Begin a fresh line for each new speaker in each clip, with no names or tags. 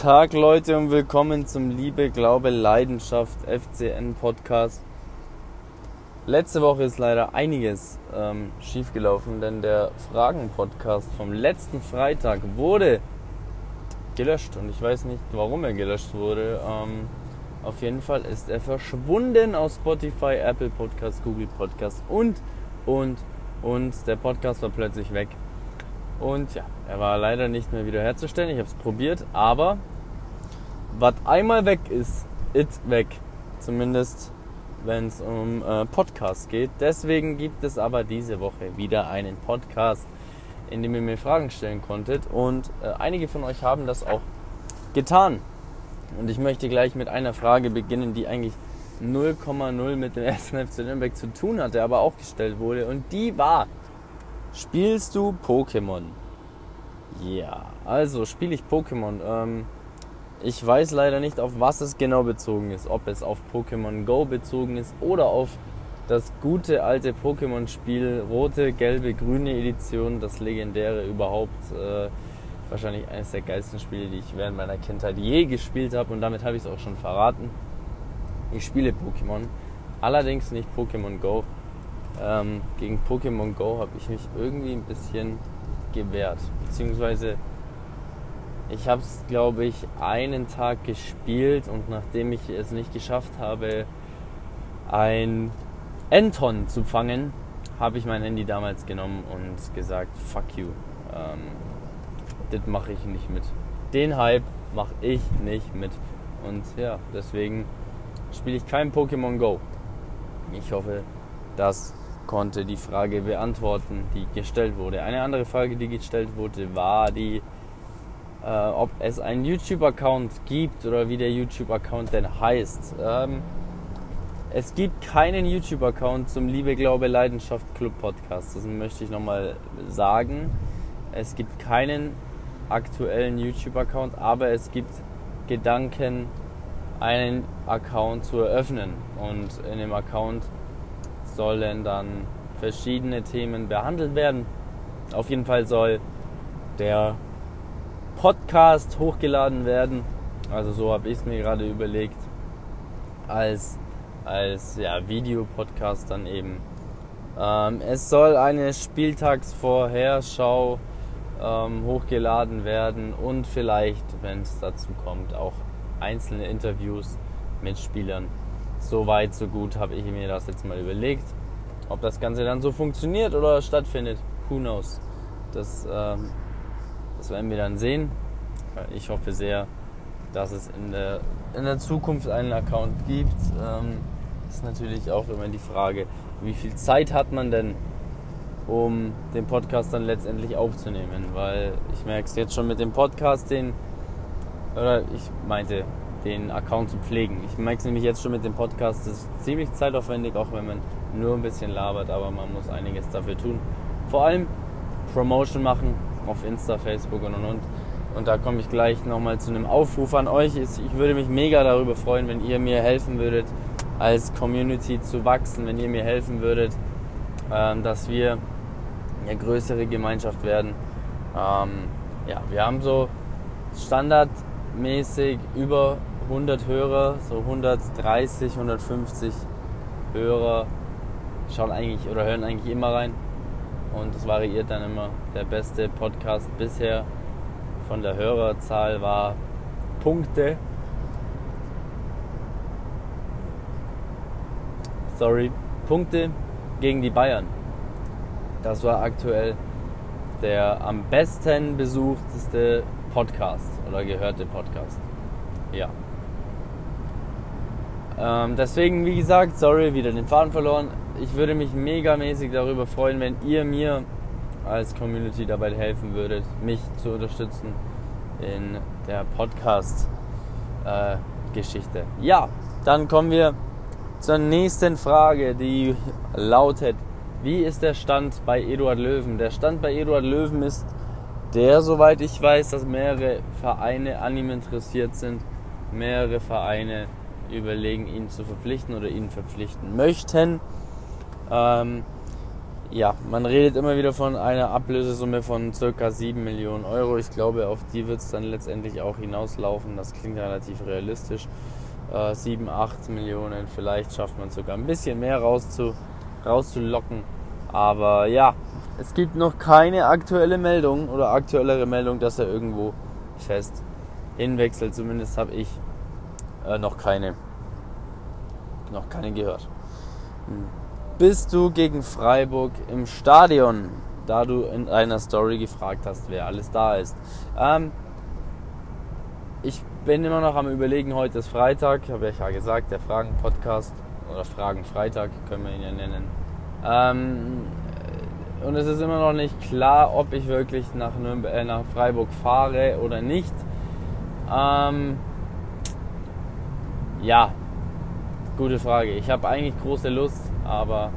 Tag, Leute, und willkommen zum Liebe, Glaube, Leidenschaft FCN Podcast. Letzte Woche ist leider einiges ähm, schiefgelaufen, denn der Fragen-Podcast vom letzten Freitag wurde gelöscht und ich weiß nicht, warum er gelöscht wurde. Ähm, auf jeden Fall ist er verschwunden aus Spotify, Apple Podcast, Google Podcast und, und, und der Podcast war plötzlich weg. Und ja, er war leider nicht mehr wiederherzustellen. Ich habe es probiert, aber was einmal weg ist, ist weg. Zumindest wenn es um äh, Podcasts geht. Deswegen gibt es aber diese Woche wieder einen Podcast, in dem ihr mir Fragen stellen konntet. Und äh, einige von euch haben das auch getan. Und ich möchte gleich mit einer Frage beginnen, die eigentlich 0,0 mit dem ersten FC Nürnberg zu tun hatte, aber auch gestellt wurde. Und die war, Spielst du Pokémon? Ja, also spiele ich Pokémon. Ähm, ich weiß leider nicht, auf was es genau bezogen ist. Ob es auf Pokémon Go bezogen ist oder auf das gute alte Pokémon-Spiel, rote, gelbe, grüne Edition, das legendäre überhaupt. Äh, wahrscheinlich eines der geilsten Spiele, die ich während meiner Kindheit je gespielt habe. Und damit habe ich es auch schon verraten. Ich spiele Pokémon, allerdings nicht Pokémon Go. Ähm, gegen Pokémon Go habe ich mich irgendwie ein bisschen gewehrt. Beziehungsweise ich habe es, glaube ich, einen Tag gespielt und nachdem ich es nicht geschafft habe, ein Enton zu fangen, habe ich mein Handy damals genommen und gesagt, fuck you. Ähm, das mache ich nicht mit. Den Hype mache ich nicht mit. Und ja, deswegen spiele ich kein Pokémon Go. Ich hoffe, dass konnte die Frage beantworten, die gestellt wurde. Eine andere Frage, die gestellt wurde, war die, äh, ob es einen YouTube-Account gibt oder wie der YouTube-Account denn heißt. Ähm, es gibt keinen YouTube-Account zum Liebe, Glaube, Leidenschaft Club Podcast. Das möchte ich nochmal sagen. Es gibt keinen aktuellen YouTube-Account, aber es gibt Gedanken, einen Account zu eröffnen. Und in dem Account sollen dann verschiedene Themen behandelt werden. Auf jeden Fall soll der Podcast hochgeladen werden. Also so habe ich es mir gerade überlegt. Als, als ja, Videopodcast dann eben. Ähm, es soll eine Spieltagsvorherschau ähm, hochgeladen werden und vielleicht, wenn es dazu kommt, auch einzelne Interviews mit Spielern so weit, so gut habe ich mir das jetzt mal überlegt. Ob das Ganze dann so funktioniert oder stattfindet, who knows. Das, ähm, das werden wir dann sehen. Ich hoffe sehr, dass es in der, in der Zukunft einen Account gibt. Ähm, ist natürlich auch immer die Frage, wie viel Zeit hat man denn, um den Podcast dann letztendlich aufzunehmen? Weil ich merke es jetzt schon mit dem Podcast, den, oder ich meinte, den Account zu pflegen. Ich merke es nämlich jetzt schon mit dem Podcast, das ist ziemlich zeitaufwendig, auch wenn man nur ein bisschen labert, aber man muss einiges dafür tun. Vor allem Promotion machen auf Insta, Facebook und und und. Und da komme ich gleich nochmal zu einem Aufruf an euch. Ich würde mich mega darüber freuen, wenn ihr mir helfen würdet, als Community zu wachsen, wenn ihr mir helfen würdet, ähm, dass wir eine größere Gemeinschaft werden. Ähm, ja, wir haben so standardmäßig über 100 Hörer, so 130, 150 Hörer schauen eigentlich oder hören eigentlich immer rein. Und es variiert dann immer. Der beste Podcast bisher von der Hörerzahl war Punkte. Sorry, Punkte gegen die Bayern. Das war aktuell der am besten besuchteste Podcast oder gehörte Podcast. Ja. Ähm, deswegen, wie gesagt, sorry, wieder den Faden verloren. Ich würde mich megamäßig darüber freuen, wenn ihr mir als Community dabei helfen würdet, mich zu unterstützen in der Podcast-Geschichte. Äh, ja, dann kommen wir zur nächsten Frage, die lautet, wie ist der Stand bei Eduard Löwen? Der Stand bei Eduard Löwen ist der, soweit ich weiß, dass mehrere Vereine an ihm interessiert sind, mehrere Vereine überlegen, ihn zu verpflichten oder ihn verpflichten möchten. Ähm, ja, man redet immer wieder von einer Ablösesumme von circa 7 Millionen Euro. Ich glaube, auf die wird es dann letztendlich auch hinauslaufen. Das klingt relativ realistisch. Äh, 7, 8 Millionen, vielleicht schafft man sogar ein bisschen mehr rauszu, rauszulocken. Aber ja, es gibt noch keine aktuelle Meldung oder aktuellere Meldung, dass er irgendwo fest hinwechselt. Zumindest habe ich äh, noch keine, noch keine gehört. Bist du gegen Freiburg im Stadion, da du in einer Story gefragt hast, wer alles da ist. Ähm, ich bin immer noch am Überlegen, heute ist Freitag, habe ich ja gesagt, der Fragen-Podcast oder Fragen-Freitag können wir ihn ja nennen. Ähm, und es ist immer noch nicht klar, ob ich wirklich nach, Nürnberg, äh, nach Freiburg fahre oder nicht. Ähm, ja, gute Frage. Ich habe eigentlich große Lust, aber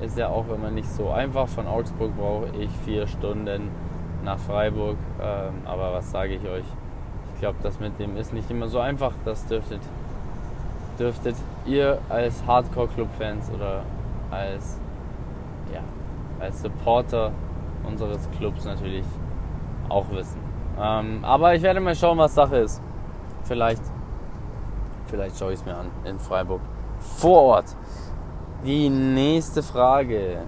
ist ja auch immer nicht so einfach. Von Augsburg brauche ich vier Stunden nach Freiburg. Ähm, aber was sage ich euch? Ich glaube, das mit dem ist nicht immer so einfach. Das dürftet, dürftet ihr als Hardcore-Club-Fans oder als, ja, als Supporter unseres Clubs natürlich auch wissen. Ähm, aber ich werde mal schauen, was Sache ist. Vielleicht, vielleicht schaue ich es mir an in Freiburg vor Ort. Die nächste Frage.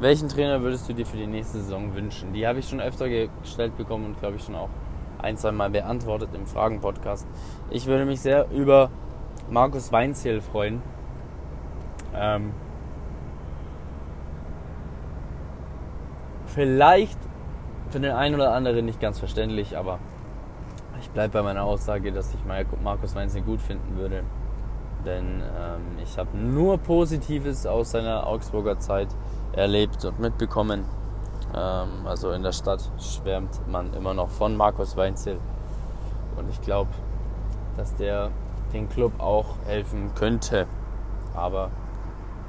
Welchen Trainer würdest du dir für die nächste Saison wünschen? Die habe ich schon öfter gestellt bekommen und glaube ich schon auch ein, zwei Mal beantwortet im Fragen-Podcast. Ich würde mich sehr über Markus Weinziel freuen. Ähm, vielleicht für den einen oder anderen nicht ganz verständlich, aber ich bleibe bei meiner Aussage, dass ich Markus Weinziel gut finden würde denn ähm, ich habe nur Positives aus seiner Augsburger Zeit erlebt und mitbekommen. Ähm, also in der Stadt schwärmt man immer noch von Markus Weinzel und ich glaube, dass der den Club auch helfen könnte. Aber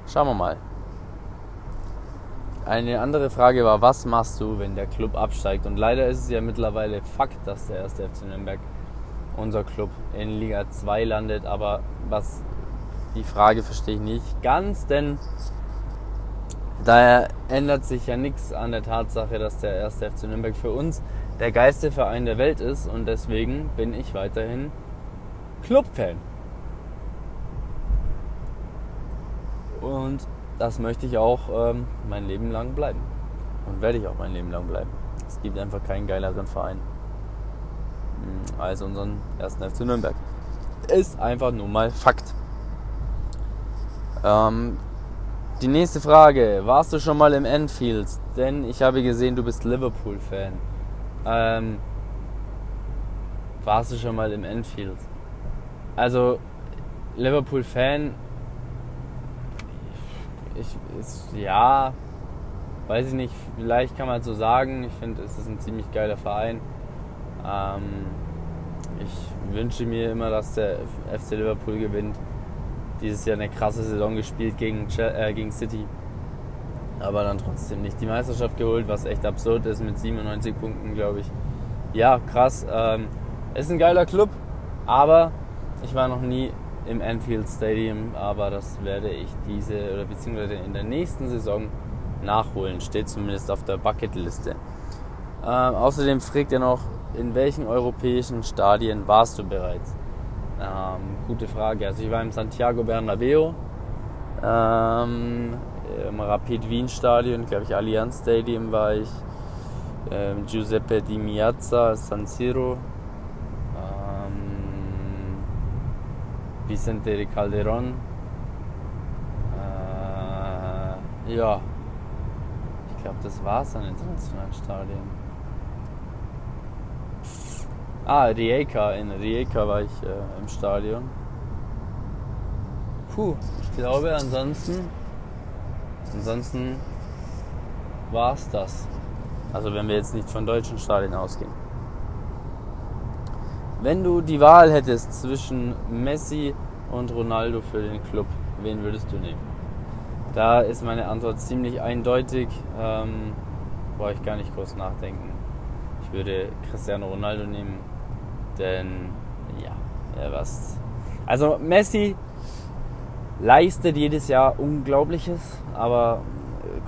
schauen wir mal. Eine andere Frage war, was machst du, wenn der Club absteigt? Und leider ist es ja mittlerweile Fakt, dass der erste FC Nürnberg unser Club in Liga 2 landet. Aber was die Frage verstehe ich nicht ganz, denn daher ändert sich ja nichts an der Tatsache, dass der erste FC Nürnberg für uns der geilste Verein der Welt ist und deswegen bin ich weiterhin Clubfan. Und das möchte ich auch ähm, mein Leben lang bleiben. Und werde ich auch mein Leben lang bleiben. Es gibt einfach keinen geileren Verein als unseren ersten FC Nürnberg. Ist einfach nur mal Fakt. Ähm, die nächste Frage. Warst du schon mal im Enfield? Denn ich habe gesehen, du bist Liverpool-Fan. Ähm, warst du schon mal im Enfield? Also, Liverpool-Fan. Ich, ist, ja, weiß ich nicht, vielleicht kann man so sagen. Ich finde, es ist ein ziemlich geiler Verein. Ähm, ich wünsche mir immer, dass der FC Liverpool gewinnt. Dieses Jahr eine krasse Saison gespielt gegen, äh, gegen City. Aber dann trotzdem nicht die Meisterschaft geholt, was echt absurd ist mit 97 Punkten, glaube ich. Ja, krass. Ähm, ist ein geiler Club, aber ich war noch nie im Anfield Stadium, aber das werde ich diese oder beziehungsweise in der nächsten Saison nachholen. Steht zumindest auf der Bucketliste. Ähm, außerdem fragt er noch, in welchen europäischen Stadien warst du bereits? Ähm, gute Frage. Also ich war im Santiago Bernabeo, ähm, im Rapid Wien Stadion, glaube ich Allianz Stadium war ich, ähm, Giuseppe Di Miazza, San Siro, ähm, Vicente de Calderon. Äh, ja, ich glaube, das war es an internationalen Stadien. Ah, Rijeka. In Rijeka war ich äh, im Stadion. Puh, ich glaube ansonsten, ansonsten war es das. Also wenn wir jetzt nicht von deutschen Stadien ausgehen. Wenn du die Wahl hättest zwischen Messi und Ronaldo für den Club, wen würdest du nehmen? Da ist meine Antwort ziemlich eindeutig. Ähm, brauche ich gar nicht groß nachdenken. Ich würde Cristiano Ronaldo nehmen. Denn ja, ja was. Also Messi leistet jedes Jahr Unglaubliches, aber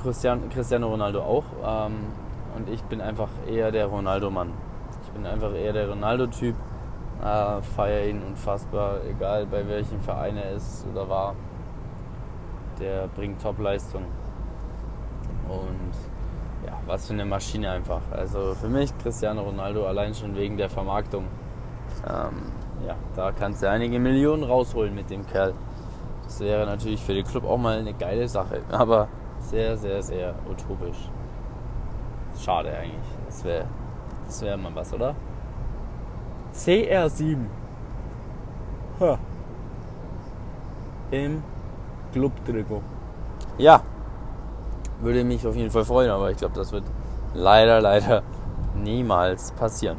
Christian, Cristiano Ronaldo auch. Ähm, und ich bin einfach eher der Ronaldo-Mann. Ich bin einfach eher der Ronaldo-Typ. Äh, feiere ihn unfassbar, egal bei welchem Verein er ist oder war. Der bringt Top-Leistung. Und ja, was für eine Maschine einfach. Also für mich Cristiano Ronaldo allein schon wegen der Vermarktung. Ähm, ja, da kannst du einige Millionen rausholen mit dem Kerl. Das wäre natürlich für den Club auch mal eine geile Sache, aber sehr, sehr, sehr utopisch. Schade eigentlich. Das wäre das wär mal was, oder? CR7. Ha. Im Club-Trikot. Ja, würde mich auf jeden Fall freuen, aber ich glaube, das wird leider, leider niemals passieren.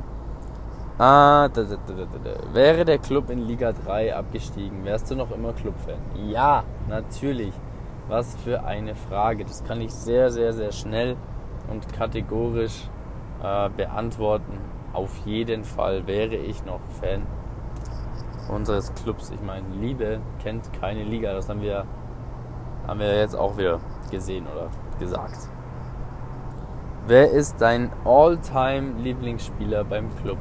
Ah, da, da, da, wäre der Club in Liga 3 abgestiegen, wärst du noch immer Clubfan? Ja, natürlich. Was für eine Frage. Das kann ich sehr, sehr, sehr schnell und kategorisch äh, beantworten. Auf jeden Fall wäre ich noch Fan unseres Clubs. Ich meine, Liebe kennt keine Liga. Das haben wir, haben wir jetzt auch wieder gesehen oder gesagt. Wer ist dein All-Time-Lieblingsspieler beim Club?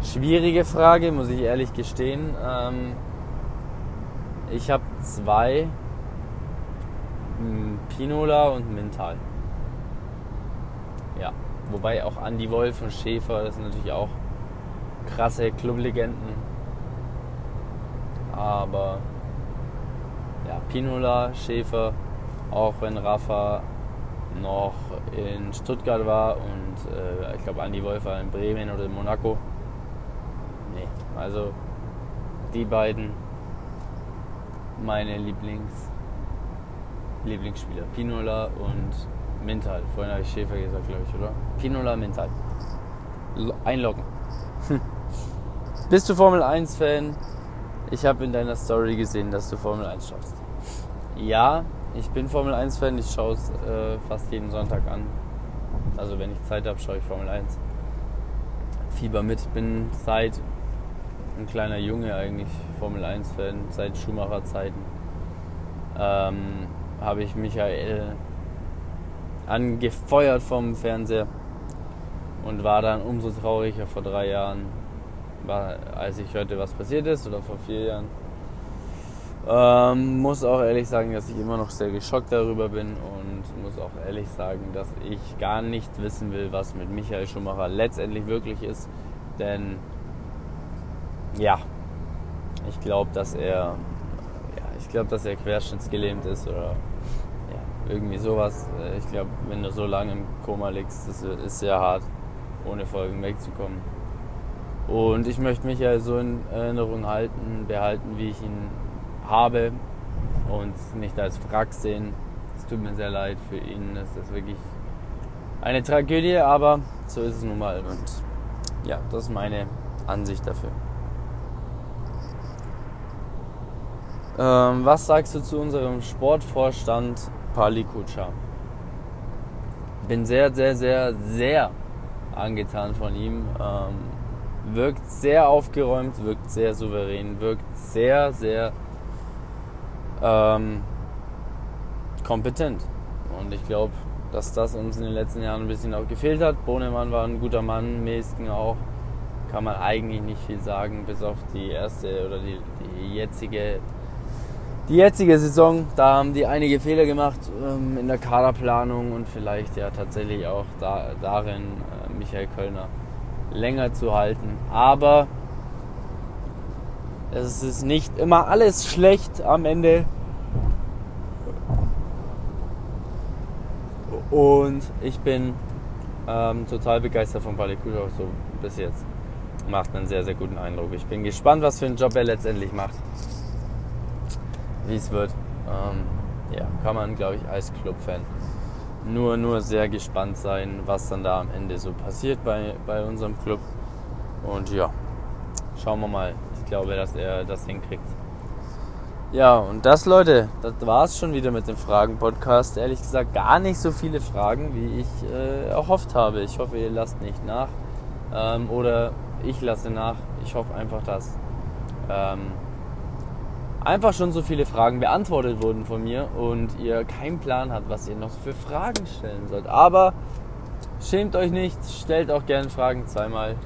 Schwierige Frage, muss ich ehrlich gestehen. Ähm, ich habe zwei, hm, Pinola und Mintal. Wobei auch Andy Wolf und Schäfer, das sind natürlich auch krasse Clublegenden. Aber ja, Pinola, Schäfer, auch wenn Rafa noch in Stuttgart war und äh, ich glaube Andi Wolf war in Bremen oder in Monaco. Nee, also die beiden meine Lieblings Lieblingsspieler. Pinola und Mental. Vorhin habe ich Schäfer gesagt, glaube ich, oder? Pinola, Mental. Einloggen. Bist du Formel 1 Fan? Ich habe in deiner Story gesehen, dass du Formel 1 schaust. Ja, ich bin Formel 1 Fan, ich schaue es äh, fast jeden Sonntag an. Also wenn ich Zeit habe, schaue ich Formel 1. Fieber mit, bin seit ein kleiner Junge eigentlich Formel 1 Fan, seit Schumacher Zeiten. Ähm, habe ich Michael angefeuert vom Fernseher und war dann umso trauriger vor drei Jahren, als ich hörte, was passiert ist, oder vor vier Jahren ähm, muss auch ehrlich sagen, dass ich immer noch sehr geschockt darüber bin und muss auch ehrlich sagen, dass ich gar nicht wissen will, was mit Michael Schumacher letztendlich wirklich ist. Denn ja, ich glaube, dass er ja, ich glaube, dass er querschnittsgelähmt ist oder irgendwie sowas. Ich glaube, wenn du so lange im Koma liegst, das ist sehr hart, ohne Folgen wegzukommen. Und ich möchte mich ja so in Erinnerung halten, behalten, wie ich ihn habe und nicht als Wrack sehen. Es tut mir sehr leid für ihn. Es ist wirklich eine Tragödie, aber so ist es nun mal. Und ja, das ist meine Ansicht dafür. Ähm, was sagst du zu unserem Sportvorstand Pali Kutscher? Bin sehr, sehr, sehr, sehr angetan von ihm. Ähm, wirkt sehr aufgeräumt, wirkt sehr souverän, wirkt sehr, sehr ähm, kompetent. Und ich glaube, dass das uns in den letzten Jahren ein bisschen auch gefehlt hat. Bohnemann war ein guter Mann, Mesken auch. Kann man eigentlich nicht viel sagen, bis auf die erste oder die, die jetzige die jetzige Saison, da haben die einige Fehler gemacht ähm, in der Kaderplanung und vielleicht ja tatsächlich auch da, darin, äh, Michael Kölner länger zu halten. Aber es ist nicht immer alles schlecht am Ende. Und ich bin ähm, total begeistert von Balikushov so bis jetzt. Macht einen sehr, sehr guten Eindruck. Ich bin gespannt, was für einen Job er letztendlich macht. Wie es wird. Ähm, ja, kann man, glaube ich, als Clubfan nur, nur sehr gespannt sein, was dann da am Ende so passiert bei, bei unserem Club. Und ja, schauen wir mal glaube, dass er das hinkriegt. Ja, und das, Leute, das war es schon wieder mit dem Fragen-Podcast. Ehrlich gesagt, gar nicht so viele Fragen, wie ich äh, erhofft habe. Ich hoffe, ihr lasst nicht nach. Ähm, oder ich lasse nach. Ich hoffe einfach, dass ähm, einfach schon so viele Fragen beantwortet wurden von mir und ihr keinen Plan habt, was ihr noch für Fragen stellen sollt. Aber schämt euch nicht, stellt auch gerne Fragen zweimal.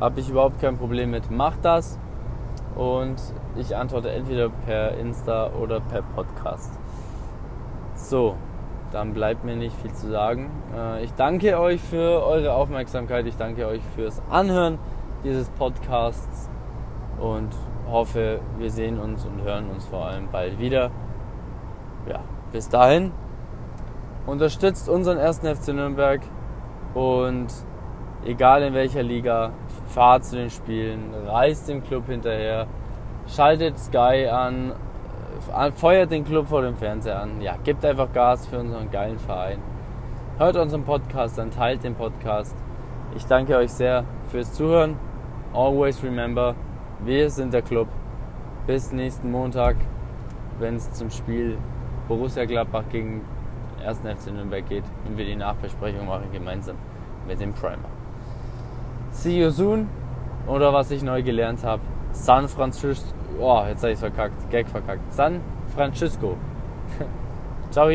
Habe ich überhaupt kein Problem mit. Macht das und ich antworte entweder per Insta oder per Podcast. So, dann bleibt mir nicht viel zu sagen. Äh, ich danke euch für eure Aufmerksamkeit. Ich danke euch fürs Anhören dieses Podcasts und hoffe, wir sehen uns und hören uns vor allem bald wieder. Ja, bis dahin unterstützt unseren ersten FC Nürnberg und egal in welcher Liga, fahrt zu den Spielen, reist dem Club hinterher, schaltet Sky an, feuert den Club vor dem Fernseher an. Ja, gebt einfach Gas für unseren geilen Verein. Hört unseren Podcast dann, teilt den Podcast. Ich danke euch sehr fürs Zuhören. Always remember, wir sind der Club. Bis nächsten Montag, wenn es zum Spiel Borussia Gladbach gegen 1. FC Nürnberg geht und wir die Nachbesprechung machen gemeinsam mit dem Primer. See you soon. Oder was ich neu gelernt habe, San Francisco. Oh, jetzt habe ich verkackt. Gag verkackt. San Francisco. Ciao.